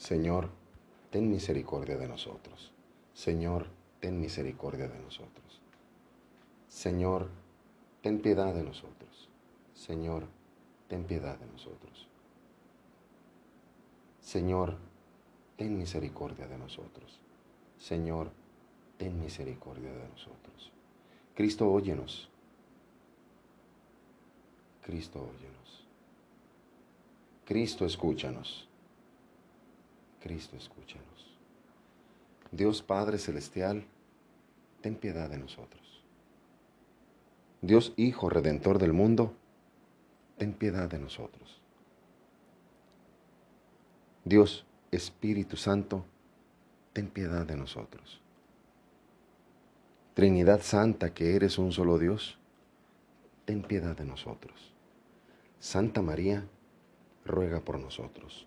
Señor, ten misericordia de nosotros. Señor, ten misericordia de nosotros. Señor, ten piedad de nosotros. Señor, ten piedad de nosotros. Señor, ten misericordia de nosotros. Señor, ten misericordia de nosotros. Cristo, óyenos. Cristo, óyenos. Cristo, escúchanos. Cristo, escúchanos. Dios Padre Celestial, ten piedad de nosotros. Dios Hijo Redentor del mundo, ten piedad de nosotros. Dios Espíritu Santo, ten piedad de nosotros. Trinidad Santa, que eres un solo Dios, ten piedad de nosotros. Santa María, ruega por nosotros.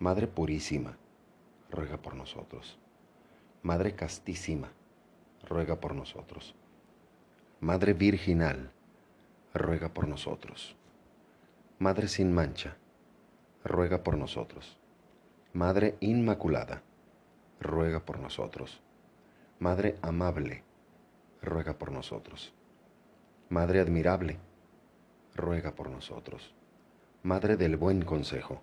Madre Purísima, ruega por nosotros. Madre Castísima, ruega por nosotros. Madre Virginal, ruega por nosotros. Madre sin mancha, ruega por nosotros. Madre Inmaculada, ruega por nosotros. Madre amable, ruega por nosotros. Madre admirable, ruega por nosotros. Madre del buen consejo,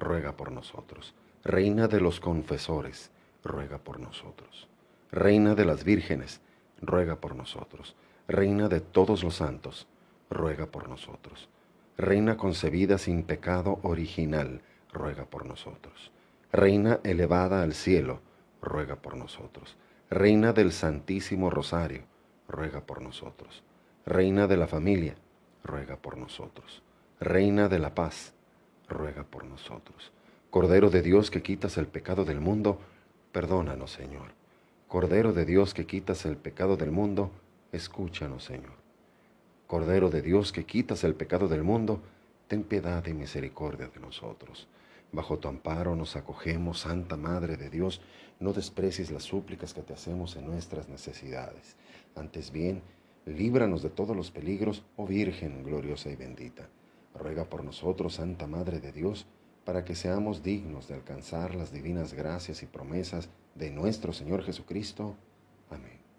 ruega por nosotros. Reina de los confesores, ruega por nosotros. Reina de las vírgenes, ruega por nosotros. Reina de todos los santos, ruega por nosotros. Reina concebida sin pecado original, ruega por nosotros. Reina elevada al cielo, ruega por nosotros. Reina del Santísimo Rosario, ruega por nosotros. Reina de la familia, ruega por nosotros. Reina de la paz, ruega por nosotros. Cordero de Dios que quitas el pecado del mundo, Perdónanos, Señor. Cordero de Dios que quitas el pecado del mundo, escúchanos, Señor. Cordero de Dios que quitas el pecado del mundo, ten piedad y misericordia de nosotros. Bajo tu amparo nos acogemos, Santa Madre de Dios, no desprecies las súplicas que te hacemos en nuestras necesidades. Antes bien, líbranos de todos los peligros, oh Virgen gloriosa y bendita. Ruega por nosotros, Santa Madre de Dios, para que seamos dignos de alcanzar las divinas gracias y promesas de nuestro Señor Jesucristo. Amén.